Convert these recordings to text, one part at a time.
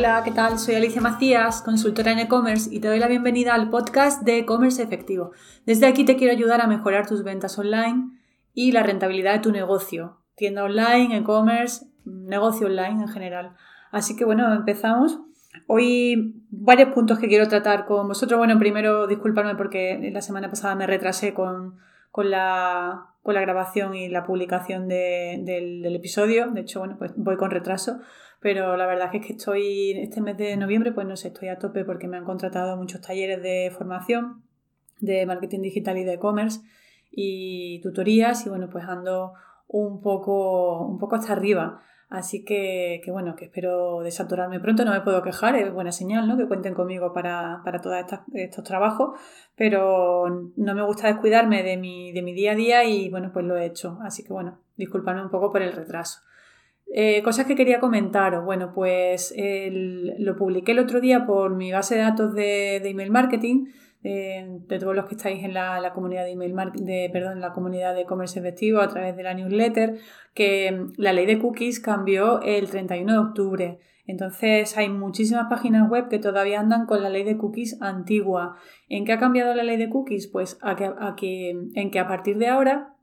Hola, ¿qué tal? Soy Alicia Macías, consultora en e-commerce y te doy la bienvenida al podcast de e-commerce efectivo. Desde aquí te quiero ayudar a mejorar tus ventas online y la rentabilidad de tu negocio, tienda online, e-commerce, negocio online en general. Así que bueno, empezamos. Hoy varios puntos que quiero tratar con vosotros. Bueno, primero disculparme porque la semana pasada me retrasé con, la, grabación y la publicación del, del, episodio. De hecho, bueno, pues voy con retraso pero la verdad es que estoy, este mes de noviembre, pues no sé, estoy a tope porque me han contratado muchos talleres de formación de marketing digital y de e-commerce y tutorías y bueno, pues ando un poco, un poco hasta arriba. Así que, que, bueno, que espero desaturarme pronto, no me puedo quejar, es buena señal, ¿no? Que cuenten conmigo para, para todos estos trabajos, pero no me gusta descuidarme de mi, de mi día a día y bueno, pues lo he hecho. Así que bueno, disculpadme un poco por el retraso. Eh, cosas que quería comentaros. Bueno, pues lo publiqué el otro día por mi base de datos de, email marketing, de, todos los que estáis en la, comunidad de email de, perdón, la comunidad de comercio efectivo a través de la newsletter, que mm, la ley de cookies cambió el 31 de octubre. Entonces hay muchísimas páginas web que todavía andan con la ley de cookies antigua. ¿En qué ha cambiado la ley de cookies? Pues a que, en que a partir de ahora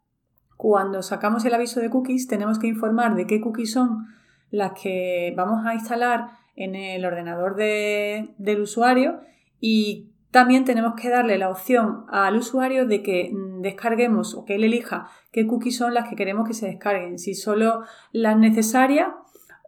cuando sacamos el aviso de cookies, tenemos que informar de qué cookies son las que vamos a instalar en el ordenador del usuario y también tenemos que darle la opción al usuario de que descarguemos o que él elija qué cookies son las que queremos que se descarguen, si solo las necesarias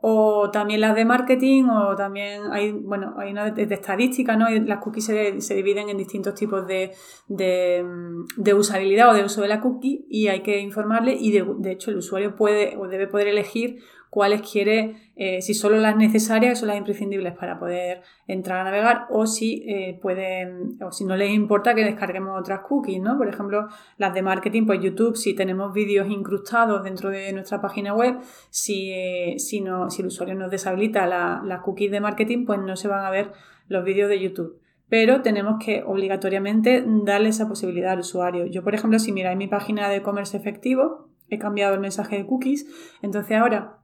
o también las de marketing o también hay, bueno, hay una de, estadística, ¿no? Las cookies se, dividen en distintos tipos de, de, usabilidad o de uso de la cookie y hay que informarle y de, de hecho el usuario puede o debe poder elegir cuáles quiere, eh, si solo las necesarias, son las imprescindibles para poder entrar a navegar, o si eh, pueden, o si no les importa que descarguemos otras cookies, ¿no? Por ejemplo, las de marketing, pues YouTube, si tenemos vídeos incrustados dentro de nuestra página web, si, eh, si, no, si el usuario nos deshabilita las cookies de marketing, pues no se van a ver los vídeos de YouTube pero tenemos que obligatoriamente darle esa posibilidad al usuario. Yo, por ejemplo, si miráis mi página de e-commerce efectivo, he cambiado el mensaje de cookies, entonces ahora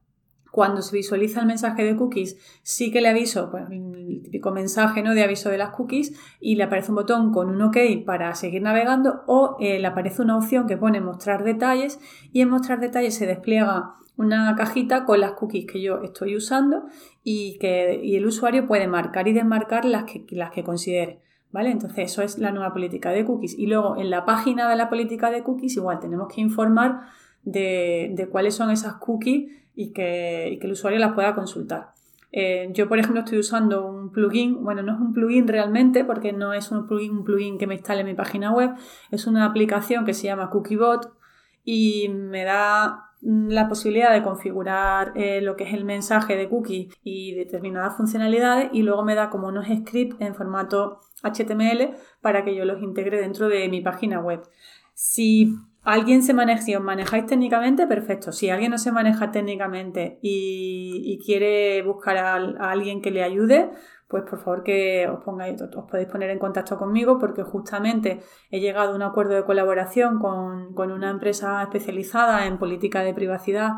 cuando se visualiza el mensaje de cookies, sí que le aviso, pues, el típico mensaje ¿no? de aviso de las cookies, y le aparece un botón con un OK para seguir navegando, o eh, le aparece una opción que pone mostrar detalles, y en mostrar detalles se despliega una cajita con las cookies que yo estoy usando y que el usuario puede marcar y desmarcar las que, las que considere. ¿Vale? Entonces, eso es la nueva política de cookies. Y luego en la página de la política de cookies, igual tenemos que informar de, de cuáles son esas cookies y que, el usuario las pueda consultar. Eh, yo, por ejemplo, estoy usando un plugin, bueno, no es un plugin realmente porque no es un plugin, un plugin que me instale en mi página web, es una aplicación que se llama CookieBot y me da la posibilidad de configurar eh, lo que es el mensaje de cookie y determinadas funcionalidades y luego me da como unos scripts en formato HTML para que yo los integre dentro de mi página web. Si alguien se maneja, si os manejáis técnicamente, perfecto. Si alguien no se maneja técnicamente y, quiere buscar a, alguien que le ayude, pues por favor que os pongáis, os podéis poner en contacto conmigo porque justamente he llegado a un acuerdo de colaboración con, con una empresa especializada en política de privacidad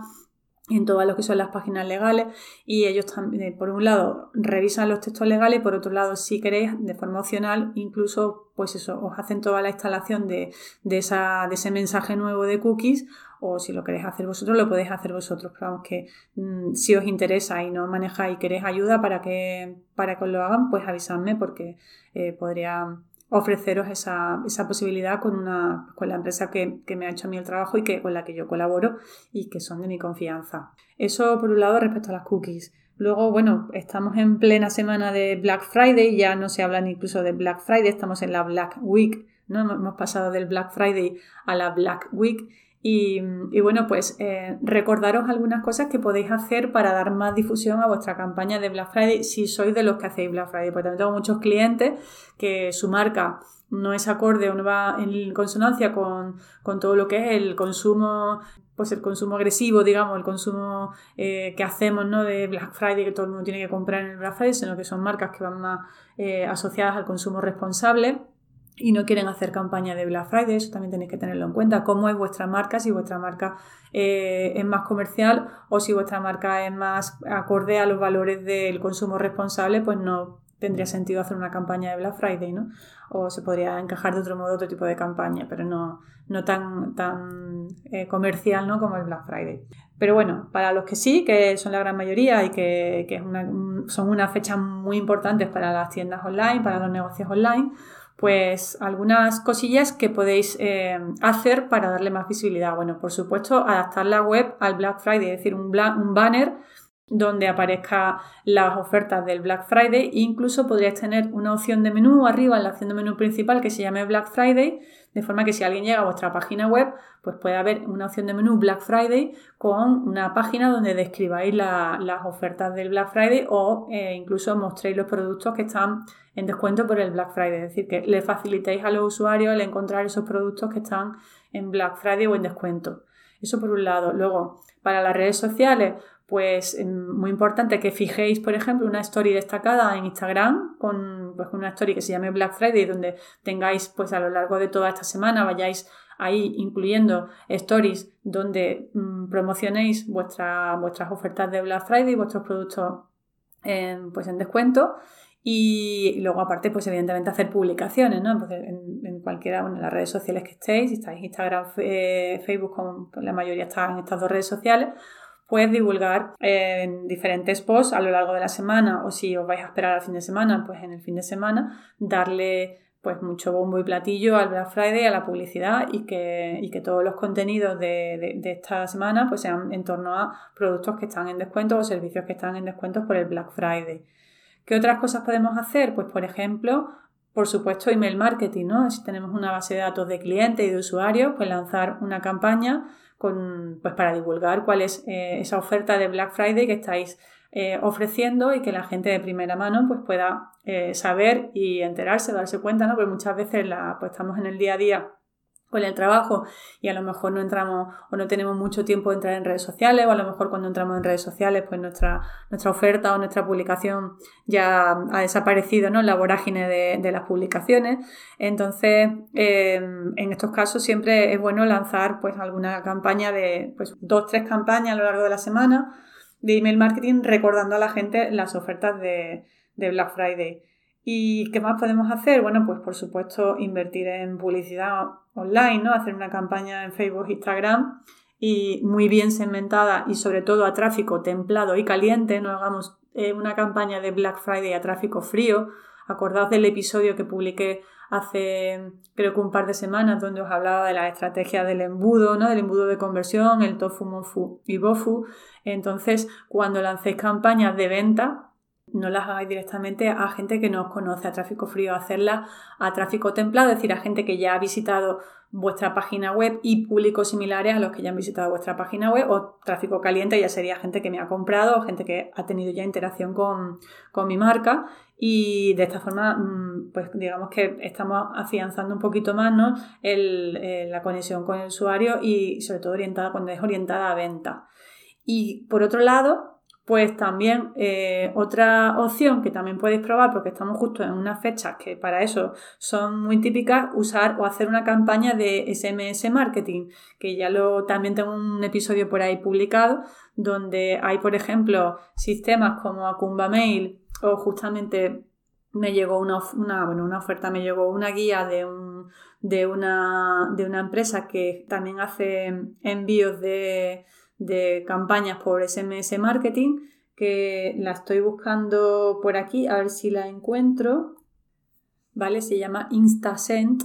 en todas lo que son las páginas legales y ellos también, eh, por un lado, revisan los textos legales por otro lado, si queréis, de forma opcional, incluso, pues eso, os hacen toda la instalación de, de, esa, de ese mensaje nuevo de cookies o si lo queréis hacer vosotros, lo podéis hacer vosotros. Pero vamos que mm, si os interesa y no manejáis y queréis ayuda para que, para que os lo hagan, pues avisadme porque eh, podría ofreceros esa, esa posibilidad con, una, con la empresa que, que, me ha hecho a mí el trabajo y que, con la que yo colaboro y que son de mi confianza. Eso por un lado respecto a las cookies. Luego, bueno, estamos en plena semana de Black Friday, ya no se habla ni incluso de Black Friday, estamos en la Black Week, ¿no? Hemos pasado del Black Friday a la Black Week y, bueno, pues eh, recordaros algunas cosas que podéis hacer para dar más difusión a vuestra campaña de Black Friday si sois de los que hacéis Black Friday. Porque también tengo muchos clientes que su marca no es acorde o no va en consonancia con, todo lo que es el consumo pues el consumo agresivo, digamos, el consumo eh, que hacemos ¿no? de Black Friday, que todo el mundo tiene que comprar en el Black Friday, sino que son marcas que van más eh, asociadas al consumo responsable y no quieren hacer campaña de Black Friday, eso también tenéis que tenerlo en cuenta. ¿Cómo es vuestra marca? Si vuestra marca eh, es más comercial o si vuestra marca es más acorde a los valores del consumo responsable, pues no tendría sentido hacer una campaña de Black Friday, ¿no? O se podría encajar de otro modo otro tipo de campaña, pero no, no tan, tan eh, comercial ¿no? como el Black Friday. Pero bueno, para los que sí, que son la gran mayoría y que, que son unas fechas muy importantes para las tiendas online, para los negocios online, pues algunas cosillas que podéis eh, hacer para darle más visibilidad. Bueno, por supuesto, adaptar la web al Black Friday, es decir, un, un banner donde aparezca las ofertas del Black Friday. E incluso podríais tener una opción de menú arriba en la opción de menú principal que se llame Black Friday de forma que si alguien llega a vuestra página web pues puede haber una opción de menú Black Friday con una página donde describáis las ofertas del Black Friday o eh, incluso mostréis los productos que están en descuento por el Black Friday. Es decir que le facilitéis a los usuarios el encontrar esos productos que están en Black Friday o en descuento eso por un lado luego para las redes sociales pues em, muy importante que fijéis, por ejemplo, una story destacada en Instagram con pues, una story que se llame Black Friday, donde tengáis pues a lo largo de toda esta semana vayáis ahí incluyendo stories donde mm, promocionéis vuestras ofertas de Black Friday, vuestros productos pues en descuento. Y luego, aparte, pues evidentemente hacer publicaciones, ¿no? Pues, en, cualquiera, bueno, en las redes sociales que estéis, si estáis Instagram, eh, Facebook, con, pues, la mayoría están en estas dos redes sociales, pues divulgar en diferentes posts a lo largo de la semana o si os vais a esperar al fin de semana, pues en el fin de semana darle pues mucho bombo y platillo al Black Friday, a la publicidad y que, y que todos los contenidos de, esta semana pues sean en torno a productos que están en descuento o servicios que están en descuento por el Black Friday. ¿Qué otras cosas podemos hacer? Pues por ejemplo, por supuesto, email marketing, ¿no? Si tenemos una base de datos de clientes y de usuarios, pues lanzar una campaña con, pues para divulgar cuál es eh, esa oferta de Black Friday que estáis eh, ofreciendo y que la gente de primera mano pues pueda eh, saber y enterarse, darse cuenta, ¿no? Porque muchas veces la, pues estamos en el día a día con el trabajo y a lo mejor no entramos o no tenemos mucho tiempo de entrar en redes sociales o a lo mejor cuando entramos en redes sociales pues nuestra, nuestra oferta o nuestra publicación ya ha desaparecido ¿no? en la vorágine de, las publicaciones entonces em, en estos casos siempre es bueno lanzar pues alguna campaña de pues dos tres campañas a lo largo de la semana de email marketing recordando a la gente las ofertas de, de Black Friday ¿Y qué más podemos hacer? Bueno, pues por supuesto invertir en publicidad online, ¿no? Hacer una campaña en Facebook, Instagram y muy bien segmentada y sobre todo a tráfico templado y caliente. No hagamos eh, una campaña de Black Friday a tráfico frío. Acordad del episodio que publiqué hace creo que un par de semanas donde os hablaba de la estrategia del embudo, ¿no? Del embudo de conversión, el tofu, mofu y bofu. Entonces, cuando lancéis campañas de venta, no las hagáis directamente a gente que no os conoce, a tráfico frío, hacerla a tráfico templado, es decir, a gente que ya ha visitado vuestra página web y públicos similares a los que ya han visitado vuestra página web o tráfico caliente ya sería gente que me ha comprado o gente que ha tenido ya interacción con, mi marca y de esta forma mm, pues digamos que estamos afianzando un poquito más ¿no? La conexión con el usuario y sobre todo orientada cuando es orientada a venta. Y por otro lado, pues también eh, otra opción que también podéis probar, porque estamos justo en unas fechas que para eso son muy típicas, usar o hacer una campaña de SMS marketing, que ya lo también tengo un episodio por ahí publicado, donde hay, por ejemplo, sistemas como Acumba Mail o justamente me llegó una, una oferta, me llegó una guía de, un, de, una, de una empresa que también hace envíos de de campañas por SMS marketing que la estoy buscando por aquí a ver si la encuentro. ¿Vale? Se llama InstaSend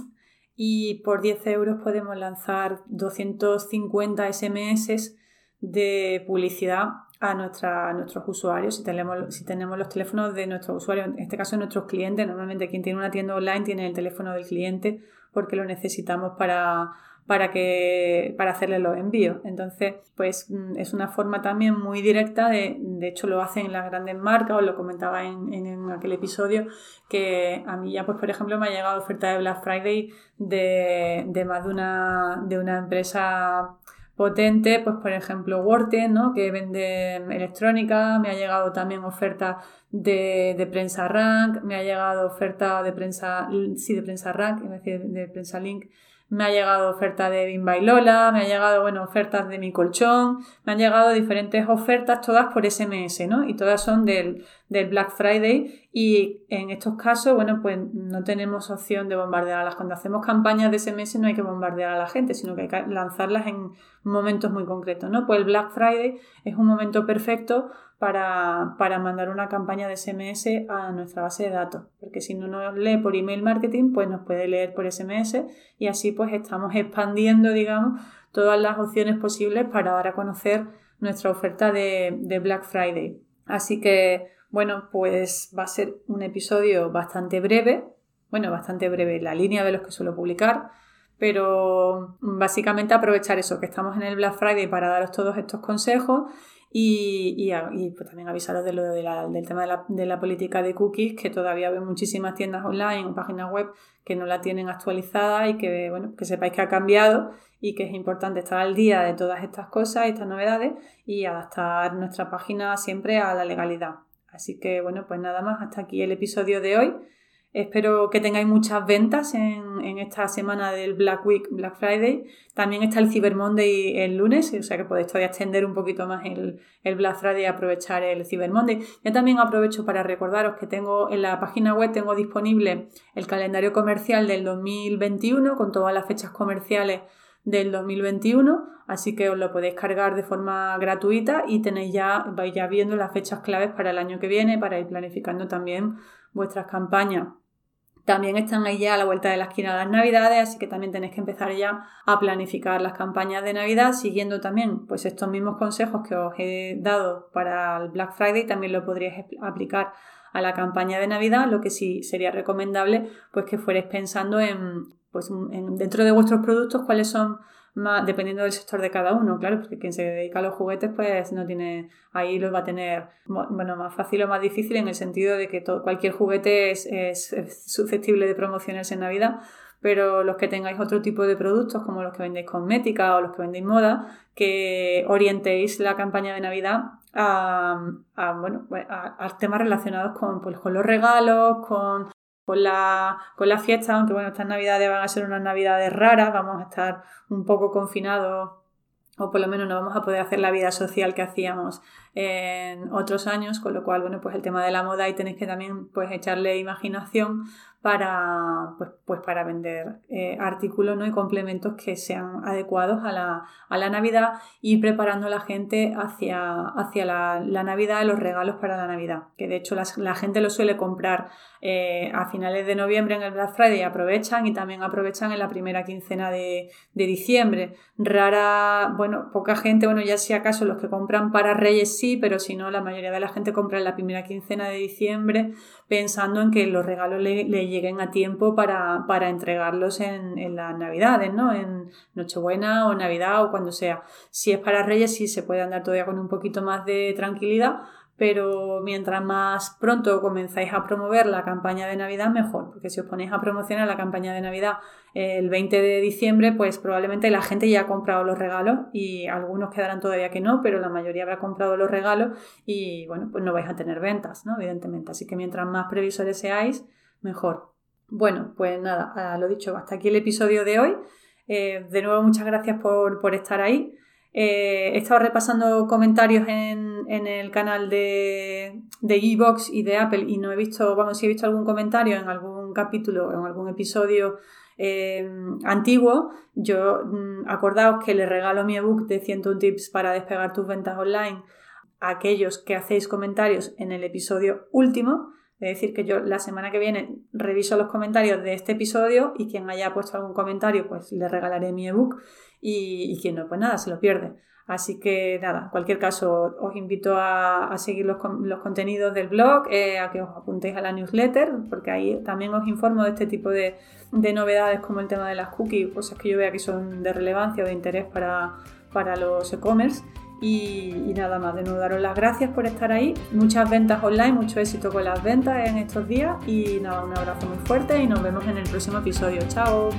y por 10 euros podemos lanzar 250 SMS de publicidad a, nuestra, nuestros usuarios, si tenemos, si tenemos los teléfonos de nuestros usuarios, en este caso nuestros clientes, normalmente quien tiene una tienda online tiene el teléfono del cliente porque lo necesitamos para, para, que, para hacerle los envíos. Entonces, pues mm, es una forma también muy directa, de, de hecho lo hacen las grandes marcas, os lo comentaba en, en, aquel episodio, que a mí ya, pues por ejemplo, me ha llegado oferta de Black Friday de, de más de una, de una empresa potente, pues por ejemplo Worten, ¿no? que vende electrónica, me ha llegado también oferta de, de, prensa rank, me ha llegado oferta de prensa, sí, de prensa rank, es decir, de prensa link, me ha llegado oferta de Bimba y Lola, me ha llegado, bueno, ofertas de mi colchón, me han llegado diferentes ofertas, todas por SMS, ¿no? Y todas son del, del Black Friday y en estos casos, bueno, pues no tenemos opción de bombardear a las Cuando hacemos campañas de SMS no hay que bombardear a la gente, sino que hay que lanzarlas en momentos muy concretos, ¿no? Pues el Black Friday es un momento perfecto para, para mandar una campaña de SMS a nuestra base de datos, porque si no nos lee por email marketing, pues nos puede leer por SMS y así pues estamos expandiendo, digamos, todas las opciones posibles para dar a conocer nuestra oferta de, de Black Friday. Así que bueno, pues va a ser un episodio bastante breve, bueno, bastante breve, la línea de los que suelo publicar, pero básicamente aprovechar eso, que estamos en el Black Friday para daros todos estos consejos y, pues también avisaros de lo del tema de la, de la, política de cookies, que todavía veo muchísimas tiendas online o páginas web que no la tienen actualizada y que, bueno, que sepáis que ha cambiado y que es importante estar al día de todas estas cosas, estas novedades y adaptar nuestra página siempre a la legalidad. Así que bueno, pues nada más, hasta aquí el episodio de hoy. Espero que tengáis muchas ventas en, esta semana del Black Week, Black Friday. También está el Cyber Monday el lunes, o sea que podéis todavía extender un poquito más el, el Black Friday y aprovechar el Cyber Monday. Yo también aprovecho para recordaros que tengo en la página web tengo disponible el calendario comercial del 2021 con todas las fechas comerciales del 2021, así que os lo podéis cargar de forma gratuita y tenéis ya, vais ya viendo las fechas claves para el año que viene, para ir planificando también vuestras campañas. También están ahí ya a la vuelta de la esquina las navidades, así que también tenéis que empezar ya a planificar las campañas de Navidad, siguiendo también pues estos mismos consejos que os he dado para el Black Friday, también lo podríais aplicar a la campaña de Navidad, lo que sí sería recomendable pues que fuerais pensando en pues dentro de vuestros productos cuáles son más, dependiendo del sector de cada uno, claro, porque quien se dedica a los juguetes, pues no tiene, ahí los va a tener, bueno, más fácil o más difícil en el sentido de que todo, cualquier juguete es, es, susceptible de promociones en Navidad, pero los que tengáis otro tipo de productos, como los que vendéis cosmética o los que vendéis moda, que orientéis la campaña de Navidad a, bueno, pues a, temas relacionados con, pues, con los regalos, con con la, con fiesta, aunque bueno, estas navidades van a ser unas navidades raras, vamos a estar un poco confinados o por lo menos no vamos a poder hacer la vida social que hacíamos en otros años, con lo cual, bueno, pues el tema de la moda y tenéis que también pues echarle imaginación para, pues, pues para vender eh, artículos ¿no? y complementos que sean adecuados a la, a la Navidad y preparando la gente hacia, hacia la, la, Navidad y los regalos para la Navidad. Que de hecho la gente lo suele comprar eh, a finales de noviembre en el Black Friday y aprovechan y también aprovechan en la primera quincena de, de diciembre. Rara, bueno, poca gente, bueno, ya si acaso los que compran para Reyes sí, pero si no, la mayoría de la gente compra en la primera quincena de diciembre pensando en que los regalos le, le lleguen a tiempo para, para entregarlos en, en, las navidades, ¿no? En Nochebuena o Navidad o cuando sea. Si es para Reyes sí se puede andar todavía con un poquito más de tranquilidad, pero mientras más pronto comenzáis a promover la campaña de Navidad, mejor, porque si os ponéis a promocionar la campaña de Navidad el 20 de diciembre, pues probablemente la gente ya ha comprado los regalos y algunos quedarán todavía que no, pero la mayoría habrá comprado los regalos y bueno, pues no vais a tener ventas, ¿no? Evidentemente. Así que mientras más previsores seáis, mejor. Bueno, pues nada, lo dicho, hasta aquí el episodio de hoy. Eh, de nuevo, muchas gracias por, por estar ahí. Eh, he estado repasando comentarios en, en el canal de, de Evox y de Apple y no he visto, vamos, si he visto algún comentario en algún capítulo, en algún episodio eh, antiguo, yo mm, acordaos que les regalo mi ebook de 101 tips para despegar tus ventas online a aquellos que hacéis comentarios en el episodio último. Es decir, que yo la semana que viene reviso los comentarios de este episodio y quien haya puesto algún comentario, pues le regalaré mi ebook y, quien no, pues nada, se lo pierde. Así que nada, en cualquier caso os invito a, seguir los, contenidos del blog, eh, a que os apuntéis a la newsletter, porque ahí también os informo de este tipo de, novedades como el tema de las cookies, cosas que yo vea que son de relevancia o de interés para, para los e-commerce. Y, nada más, de nuevo daros las gracias por estar ahí. Muchas ventas online, mucho éxito con las ventas en estos días. Y nada, un abrazo muy fuerte y nos vemos en el próximo episodio. Chao.